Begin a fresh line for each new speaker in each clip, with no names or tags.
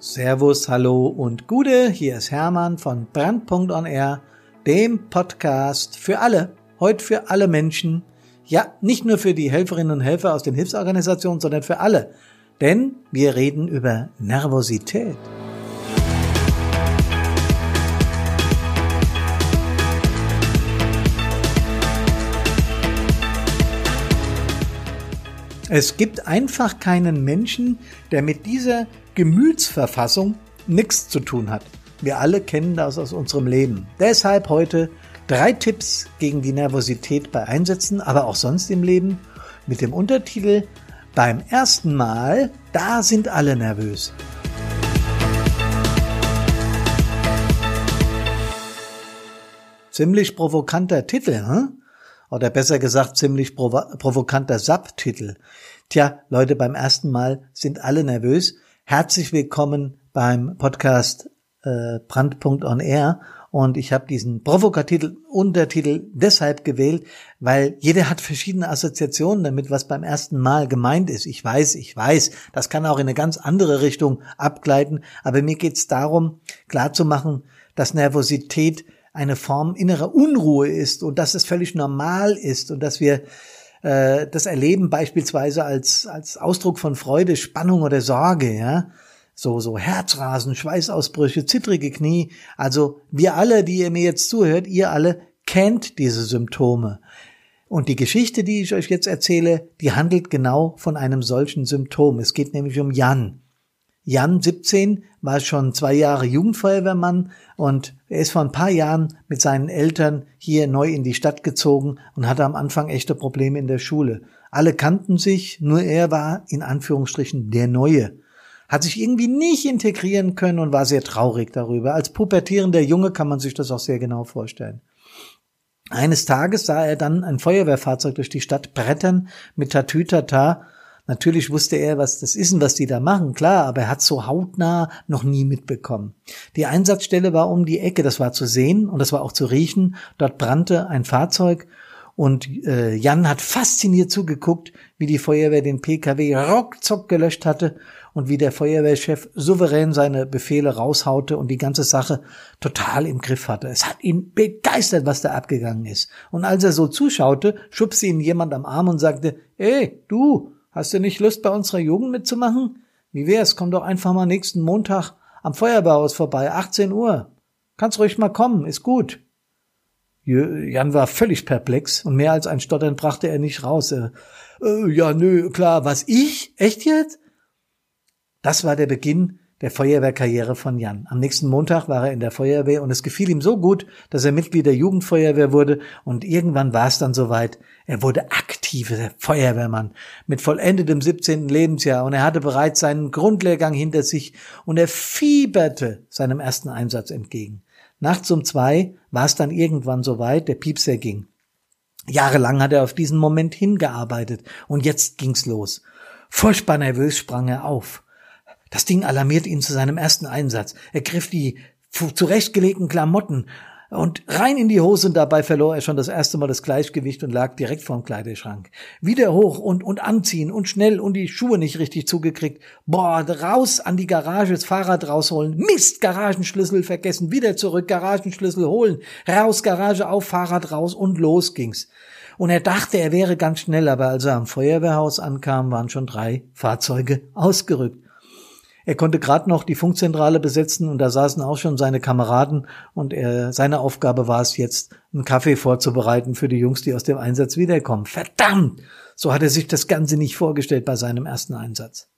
Servus, hallo und Gude, hier ist Hermann von Brandpunkt dem Podcast für alle, heute für alle Menschen, ja, nicht nur für die Helferinnen und Helfer aus den Hilfsorganisationen, sondern für alle, denn wir reden über Nervosität. Es gibt einfach keinen Menschen, der mit dieser Gemütsverfassung nichts zu tun hat. Wir alle kennen das aus unserem Leben. Deshalb heute drei Tipps gegen die Nervosität bei Einsätzen, aber auch sonst im Leben mit dem Untertitel Beim ersten Mal, da sind alle nervös. Ziemlich provokanter Titel, hm? oder besser gesagt ziemlich provo provokanter Subtitel. Tja, Leute, beim ersten Mal sind alle nervös. Herzlich willkommen beim Podcast äh, Brandpunkt on Air. Und ich habe diesen provokativ Untertitel deshalb gewählt, weil jeder hat verschiedene Assoziationen damit, was beim ersten Mal gemeint ist. Ich weiß, ich weiß, das kann auch in eine ganz andere Richtung abgleiten, aber mir geht es darum, klarzumachen, dass Nervosität eine Form innerer Unruhe ist und dass es völlig normal ist und dass wir äh, das erleben beispielsweise als, als Ausdruck von Freude, Spannung oder Sorge, ja. So, so Herzrasen, Schweißausbrüche, zittrige Knie. Also wir alle, die ihr mir jetzt zuhört, ihr alle kennt diese Symptome. Und die Geschichte, die ich euch jetzt erzähle, die handelt genau von einem solchen Symptom. Es geht nämlich um Jan. Jan 17 war schon zwei Jahre Jugendfeuerwehrmann und er ist vor ein paar Jahren mit seinen Eltern hier neu in die Stadt gezogen und hatte am Anfang echte Probleme in der Schule. Alle kannten sich, nur er war in Anführungsstrichen der Neue. Hat sich irgendwie nicht integrieren können und war sehr traurig darüber. Als pubertierender Junge kann man sich das auch sehr genau vorstellen. Eines Tages sah er dann ein Feuerwehrfahrzeug durch die Stadt brettern mit Tatütata Natürlich wusste er, was das ist und was die da machen, klar, aber er hat so hautnah noch nie mitbekommen. Die Einsatzstelle war um die Ecke, das war zu sehen und das war auch zu riechen. Dort brannte ein Fahrzeug und äh, Jan hat fasziniert zugeguckt, wie die Feuerwehr den PKW rockzock gelöscht hatte und wie der Feuerwehrchef souverän seine Befehle raushaute und die ganze Sache total im Griff hatte. Es hat ihn begeistert, was da abgegangen ist. Und als er so zuschaute, schubste ihn jemand am Arm und sagte, ey, du, Hast du nicht Lust, bei unserer Jugend mitzumachen? Wie wär's? Komm doch einfach mal nächsten Montag am Feuerwehrhaus vorbei, 18 Uhr. Kannst ruhig mal kommen, ist gut. Jan war völlig perplex und mehr als ein Stottern brachte er nicht raus. Äh, ja, nö, klar, was ich? Echt jetzt? Das war der Beginn der Feuerwehrkarriere von Jan. Am nächsten Montag war er in der Feuerwehr und es gefiel ihm so gut, dass er Mitglied der Jugendfeuerwehr wurde und irgendwann war es dann soweit. Er wurde aktiver Feuerwehrmann mit vollendetem 17. Lebensjahr und er hatte bereits seinen Grundlehrgang hinter sich und er fieberte seinem ersten Einsatz entgegen. Nachts um zwei war es dann irgendwann soweit, der Piepser ging. Jahrelang hat er auf diesen Moment hingearbeitet und jetzt ging's los. Furchtbar nervös sprang er auf. Das Ding alarmierte ihn zu seinem ersten Einsatz. Er griff die zurechtgelegten Klamotten und rein in die Hose und dabei verlor er schon das erste Mal das Gleichgewicht und lag direkt vorm Kleiderschrank. Wieder hoch und, und anziehen und schnell und die Schuhe nicht richtig zugekriegt. Boah, raus an die Garage, das Fahrrad rausholen. Mist, Garagenschlüssel vergessen. Wieder zurück, Garagenschlüssel holen. Raus, Garage auf, Fahrrad raus und los ging's. Und er dachte, er wäre ganz schnell, aber als er am Feuerwehrhaus ankam, waren schon drei Fahrzeuge ausgerückt. Er konnte gerade noch die Funkzentrale besetzen und da saßen auch schon seine Kameraden und er, seine Aufgabe war es jetzt, einen Kaffee vorzubereiten für die Jungs, die aus dem Einsatz wiederkommen. Verdammt! So hat er sich das Ganze nicht vorgestellt bei seinem ersten Einsatz.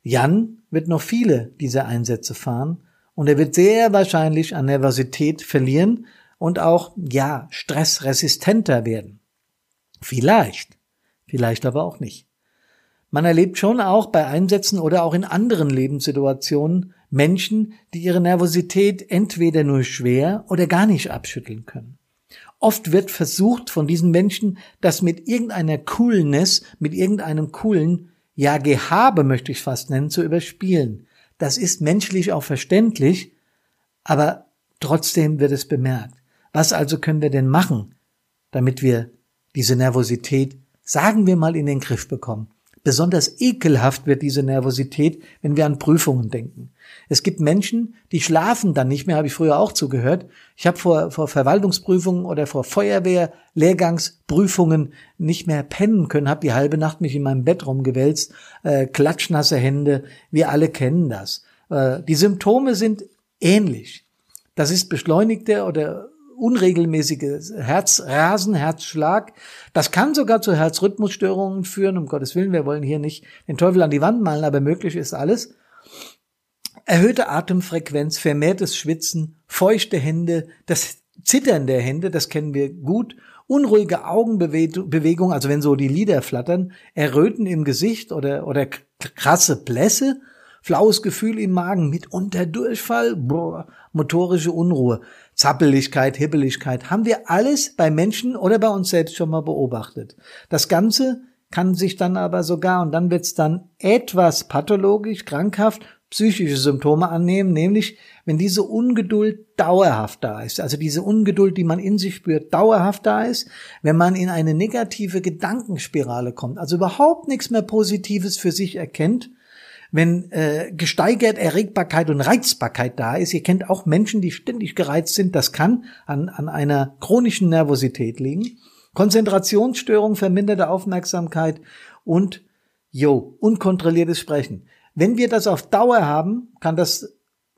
Jan wird noch viele dieser Einsätze fahren und er wird sehr wahrscheinlich an Nervosität verlieren und auch, ja, stressresistenter werden. Vielleicht, vielleicht aber auch nicht. Man erlebt schon auch bei Einsätzen oder auch in anderen Lebenssituationen Menschen, die ihre Nervosität entweder nur schwer oder gar nicht abschütteln können. Oft wird versucht von diesen Menschen, das mit irgendeiner Coolness, mit irgendeinem coolen, ja Gehabe möchte ich fast nennen, zu überspielen. Das ist menschlich auch verständlich, aber trotzdem wird es bemerkt. Was also können wir denn machen, damit wir diese Nervosität, sagen wir mal, in den Griff bekommen? Besonders ekelhaft wird diese Nervosität, wenn wir an Prüfungen denken. Es gibt Menschen, die schlafen dann nicht mehr, habe ich früher auch zugehört. Ich habe vor, vor Verwaltungsprüfungen oder vor Feuerwehr-Lehrgangsprüfungen nicht mehr pennen können, habe die halbe Nacht mich in meinem Bett rumgewälzt, äh, klatschnasse Hände, wir alle kennen das. Äh, die Symptome sind ähnlich. Das ist beschleunigte oder unregelmäßige Herzrasen, Herzschlag. Das kann sogar zu Herzrhythmusstörungen führen. Um Gottes Willen, wir wollen hier nicht den Teufel an die Wand malen, aber möglich ist alles. Erhöhte Atemfrequenz, vermehrtes Schwitzen, feuchte Hände, das Zittern der Hände, das kennen wir gut. Unruhige Augenbewegung, also wenn so die Lider flattern, Erröten im Gesicht oder, oder krasse Blässe, flaues Gefühl im Magen, mitunter Durchfall, boah, motorische Unruhe. Zappeligkeit, Hibbeligkeit, haben wir alles bei Menschen oder bei uns selbst schon mal beobachtet. Das Ganze kann sich dann aber sogar, und dann wird's dann etwas pathologisch, krankhaft, psychische Symptome annehmen, nämlich wenn diese Ungeduld dauerhaft da ist, also diese Ungeduld, die man in sich spürt, dauerhaft da ist, wenn man in eine negative Gedankenspirale kommt, also überhaupt nichts mehr Positives für sich erkennt, wenn äh, gesteigert Erregbarkeit und Reizbarkeit da ist. Ihr kennt auch Menschen, die ständig gereizt sind. Das kann an, an einer chronischen Nervosität liegen. Konzentrationsstörung, verminderte Aufmerksamkeit und jo, unkontrolliertes Sprechen. Wenn wir das auf Dauer haben, kann das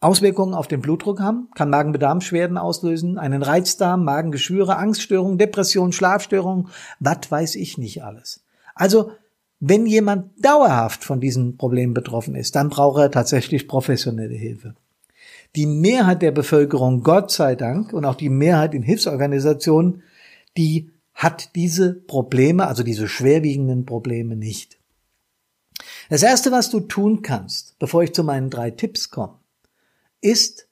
Auswirkungen auf den Blutdruck haben, kann Magen-Bedarmschwerden auslösen, einen Reizdarm, Magengeschwüre, Angststörungen, Depressionen, Schlafstörungen, was weiß ich nicht alles. Also wenn jemand dauerhaft von diesem Problem betroffen ist, dann braucht er tatsächlich professionelle Hilfe. Die Mehrheit der Bevölkerung, Gott sei Dank, und auch die Mehrheit in Hilfsorganisationen, die hat diese Probleme, also diese schwerwiegenden Probleme nicht. Das Erste, was du tun kannst, bevor ich zu meinen drei Tipps komme, ist,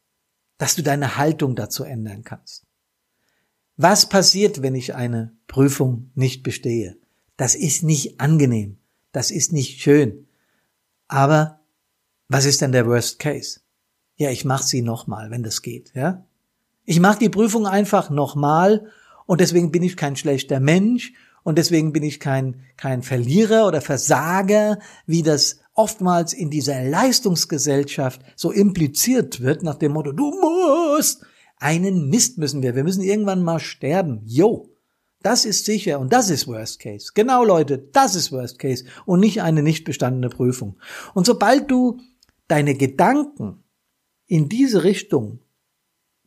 dass du deine Haltung dazu ändern kannst. Was passiert, wenn ich eine Prüfung nicht bestehe? Das ist nicht angenehm. Das ist nicht schön. Aber was ist denn der Worst Case? Ja, ich mache sie nochmal, wenn das geht, ja? Ich mache die Prüfung einfach nochmal und deswegen bin ich kein schlechter Mensch und deswegen bin ich kein, kein Verlierer oder Versager, wie das oftmals in dieser Leistungsgesellschaft so impliziert wird, nach dem Motto, du musst, einen Mist müssen wir, wir müssen irgendwann mal sterben. Jo, das ist sicher und das ist Worst Case. Genau, Leute, das ist Worst Case und nicht eine nicht bestandene Prüfung. Und sobald du deine Gedanken in diese Richtung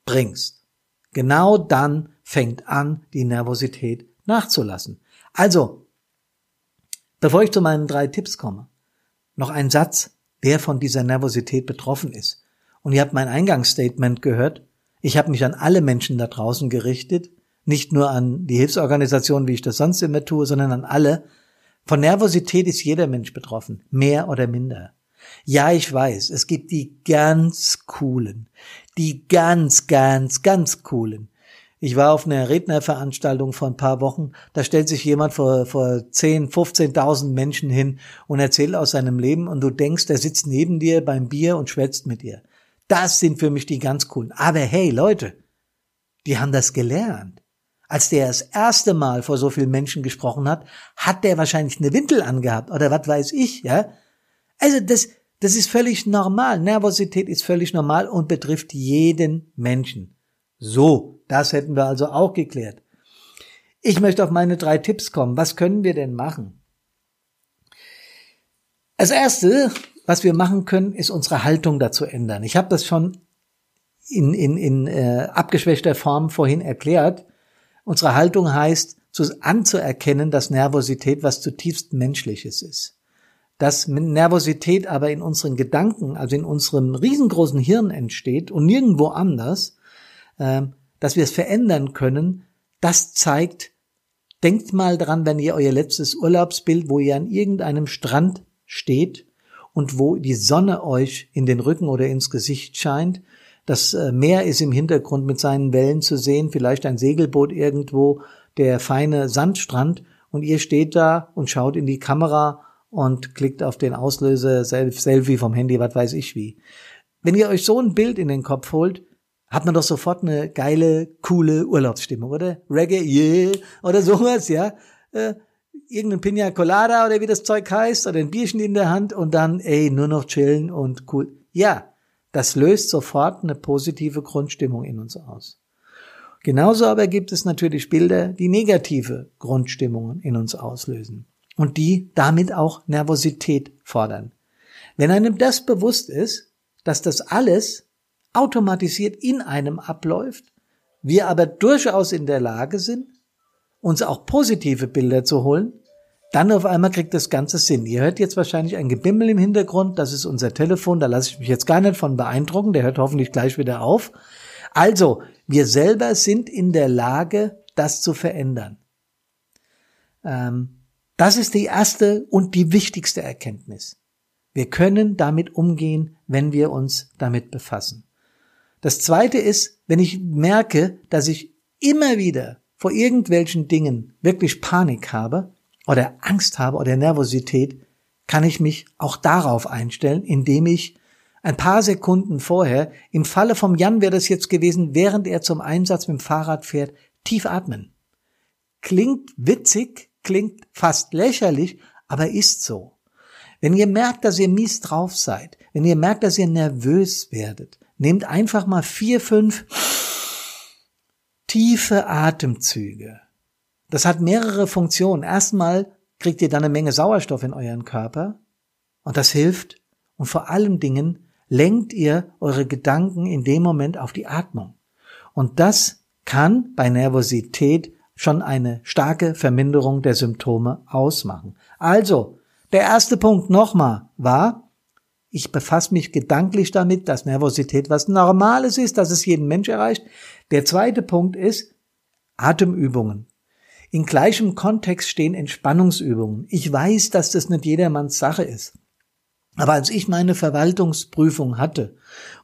bringst, genau dann fängt an, die Nervosität nachzulassen. Also, bevor ich zu meinen drei Tipps komme, noch ein Satz, wer von dieser Nervosität betroffen ist. Und ihr habt mein Eingangsstatement gehört. Ich habe mich an alle Menschen da draußen gerichtet, nicht nur an die Hilfsorganisation, wie ich das sonst immer tue, sondern an alle. Von Nervosität ist jeder Mensch betroffen, mehr oder minder. Ja, ich weiß, es gibt die ganz coolen, die ganz, ganz, ganz coolen. Ich war auf einer Rednerveranstaltung vor ein paar Wochen, da stellt sich jemand vor, vor 10, 15.000 Menschen hin und erzählt aus seinem Leben und du denkst, der sitzt neben dir beim Bier und schwätzt mit dir. Das sind für mich die ganz coolen. Aber hey, Leute, die haben das gelernt. Als der das erste Mal vor so vielen Menschen gesprochen hat, hat der wahrscheinlich eine Windel angehabt oder was weiß ich, ja? Also das, das ist völlig normal. Nervosität ist völlig normal und betrifft jeden Menschen. So, das hätten wir also auch geklärt. Ich möchte auf meine drei Tipps kommen. Was können wir denn machen? Als erste, was wir machen können, ist unsere Haltung dazu ändern. Ich habe das schon in, in, in äh, abgeschwächter Form vorhin erklärt. Unsere Haltung heißt, zu, anzuerkennen, dass Nervosität was zutiefst Menschliches ist. Dass Nervosität aber in unseren Gedanken, also in unserem riesengroßen Hirn entsteht und nirgendwo anders, äh, dass wir es verändern können, das zeigt, denkt mal dran, wenn ihr euer letztes Urlaubsbild, wo ihr an irgendeinem Strand steht und wo die Sonne euch in den Rücken oder ins Gesicht scheint das äh, Meer ist im Hintergrund mit seinen Wellen zu sehen, vielleicht ein Segelboot irgendwo, der feine Sandstrand und ihr steht da und schaut in die Kamera und klickt auf den Auslöser Selfie vom Handy, was weiß ich wie. Wenn ihr euch so ein Bild in den Kopf holt, hat man doch sofort eine geile, coole Urlaubsstimmung, oder? Reggae, yeah, oder sowas, ja. Äh, irgendein Pina Colada oder wie das Zeug heißt oder ein Bierchen in der Hand und dann, ey, nur noch chillen und cool. Ja, das löst sofort eine positive Grundstimmung in uns aus. Genauso aber gibt es natürlich Bilder, die negative Grundstimmungen in uns auslösen und die damit auch Nervosität fordern. Wenn einem das bewusst ist, dass das alles automatisiert in einem abläuft, wir aber durchaus in der Lage sind, uns auch positive Bilder zu holen, dann auf einmal kriegt das Ganze Sinn. Ihr hört jetzt wahrscheinlich ein Gebimmel im Hintergrund, das ist unser Telefon, da lasse ich mich jetzt gar nicht von beeindrucken, der hört hoffentlich gleich wieder auf. Also, wir selber sind in der Lage, das zu verändern. Ähm, das ist die erste und die wichtigste Erkenntnis. Wir können damit umgehen, wenn wir uns damit befassen. Das zweite ist, wenn ich merke, dass ich immer wieder vor irgendwelchen Dingen wirklich Panik habe oder Angst habe oder Nervosität, kann ich mich auch darauf einstellen, indem ich ein paar Sekunden vorher, im Falle vom Jan wäre das jetzt gewesen, während er zum Einsatz mit dem Fahrrad fährt, tief atmen. Klingt witzig, klingt fast lächerlich, aber ist so. Wenn ihr merkt, dass ihr mies drauf seid, wenn ihr merkt, dass ihr nervös werdet, nehmt einfach mal vier, fünf tiefe Atemzüge. Das hat mehrere Funktionen. Erstmal kriegt ihr dann eine Menge Sauerstoff in euren Körper und das hilft. Und vor allen Dingen lenkt ihr eure Gedanken in dem Moment auf die Atmung. Und das kann bei Nervosität schon eine starke Verminderung der Symptome ausmachen. Also, der erste Punkt nochmal war, ich befasse mich gedanklich damit, dass Nervosität was Normales ist, dass es jeden Mensch erreicht. Der zweite Punkt ist Atemübungen. In gleichem Kontext stehen Entspannungsübungen. Ich weiß, dass das nicht jedermanns Sache ist. Aber als ich meine Verwaltungsprüfung hatte,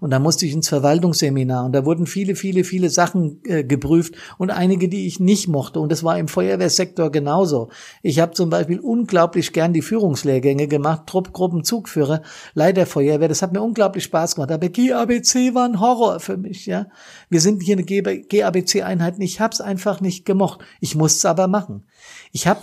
und da musste ich ins Verwaltungsseminar, und da wurden viele, viele, viele Sachen äh, geprüft und einige, die ich nicht mochte, und das war im Feuerwehrsektor genauso. Ich habe zum Beispiel unglaublich gern die Führungslehrgänge gemacht, Truppgruppen, Zugführer, Leiterfeuerwehr, das hat mir unglaublich Spaß gemacht, aber GABC war ein Horror für mich, ja. Wir sind hier eine GABC-Einheit, ich hab's einfach nicht gemocht. Ich musste es aber machen. Ich habe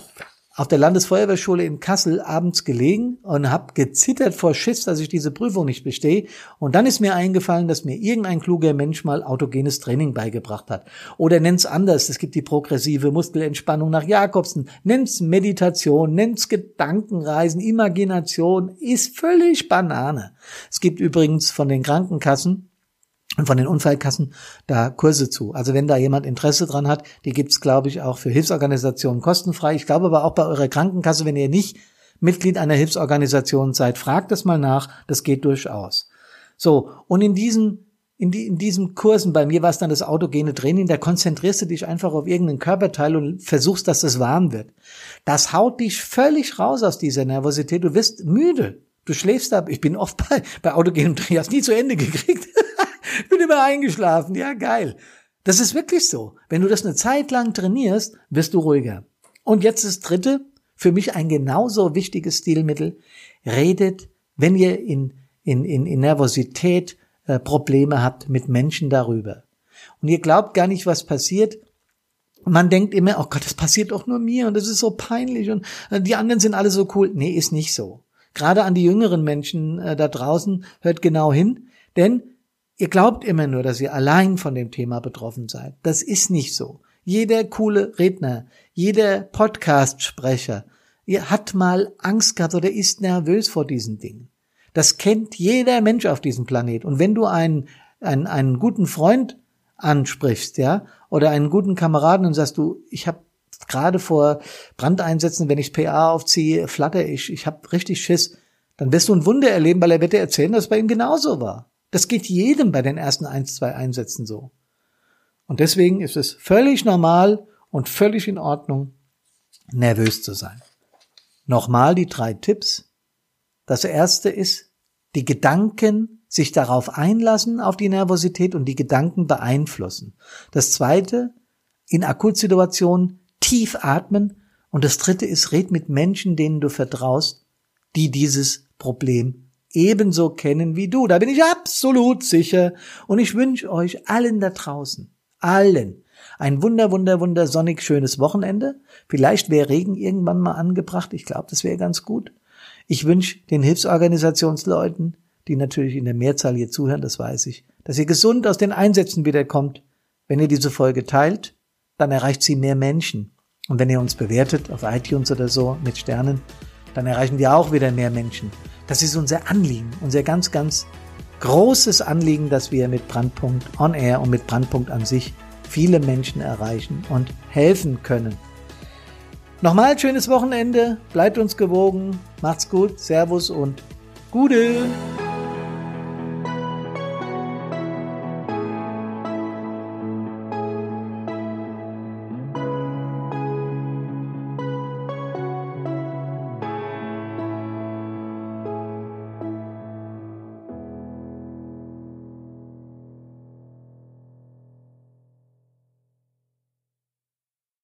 auf der Landesfeuerwehrschule in Kassel abends gelegen und habe gezittert vor Schiss, dass ich diese Prüfung nicht bestehe. Und dann ist mir eingefallen, dass mir irgendein kluger Mensch mal autogenes Training beigebracht hat. Oder nenn's anders. Es gibt die progressive Muskelentspannung nach Jakobsen. Nenn's Meditation, nenn's Gedankenreisen, Imagination. Ist völlig Banane. Es gibt übrigens von den Krankenkassen und von den Unfallkassen da Kurse zu. Also wenn da jemand Interesse dran hat, die gibt's, glaube ich, auch für Hilfsorganisationen kostenfrei. Ich glaube aber auch bei eurer Krankenkasse, wenn ihr nicht Mitglied einer Hilfsorganisation seid, fragt das mal nach. Das geht durchaus. So, und in diesen in, die, in diesen Kursen, bei mir war es dann das autogene Training, da konzentrierst du dich einfach auf irgendeinen Körperteil und versuchst, dass es warm wird. Das haut dich völlig raus aus dieser Nervosität. Du wirst müde. Du schläfst ab. Ich bin oft bei, bei autogenem Training, hast nie zu Ende gekriegt. bin immer eingeschlafen. Ja, geil. Das ist wirklich so. Wenn du das eine Zeit lang trainierst, wirst du ruhiger. Und jetzt das dritte, für mich ein genauso wichtiges Stilmittel. Redet, wenn ihr in, in, in, in Nervosität äh, Probleme habt, mit Menschen darüber. Und ihr glaubt gar nicht, was passiert. Man denkt immer, oh Gott, das passiert doch nur mir und das ist so peinlich und äh, die anderen sind alle so cool. Nee, ist nicht so. Gerade an die jüngeren Menschen äh, da draußen hört genau hin, denn Ihr glaubt immer nur, dass ihr allein von dem Thema betroffen seid. Das ist nicht so. Jeder coole Redner, jeder Podcast-Sprecher, ihr hat mal Angst gehabt oder ist nervös vor diesen Dingen. Das kennt jeder Mensch auf diesem Planet. Und wenn du einen, einen, einen guten Freund ansprichst, ja, oder einen guten Kameraden und sagst du, ich habe gerade vor Brandeinsätzen, wenn ich PA aufziehe, flatter ich, ich habe richtig Schiss, dann wirst du ein Wunder erleben, weil er wird dir erzählen, dass es bei ihm genauso war. Das geht jedem bei den ersten ein, zwei Einsätzen so. Und deswegen ist es völlig normal und völlig in Ordnung, nervös zu sein. Nochmal die drei Tipps. Das erste ist, die Gedanken sich darauf einlassen, auf die Nervosität und die Gedanken beeinflussen. Das zweite, in Akutsituationen tief atmen. Und das dritte ist, red mit Menschen, denen du vertraust, die dieses Problem ebenso kennen wie du. Da bin ich absolut sicher. Und ich wünsche euch allen da draußen, allen, ein wunder, wunder, wunder sonnig schönes Wochenende. Vielleicht wäre Regen irgendwann mal angebracht. Ich glaube, das wäre ganz gut. Ich wünsche den Hilfsorganisationsleuten, die natürlich in der Mehrzahl hier zuhören, das weiß ich, dass ihr gesund aus den Einsätzen wiederkommt. Wenn ihr diese Folge teilt, dann erreicht sie mehr Menschen. Und wenn ihr uns bewertet auf iTunes oder so mit Sternen, dann erreichen wir auch wieder mehr Menschen. Das ist unser Anliegen, unser ganz, ganz großes Anliegen, dass wir mit Brandpunkt on Air und mit Brandpunkt an sich viele Menschen erreichen und helfen können. Nochmal schönes Wochenende, bleibt uns gewogen, macht's gut, Servus und Gude!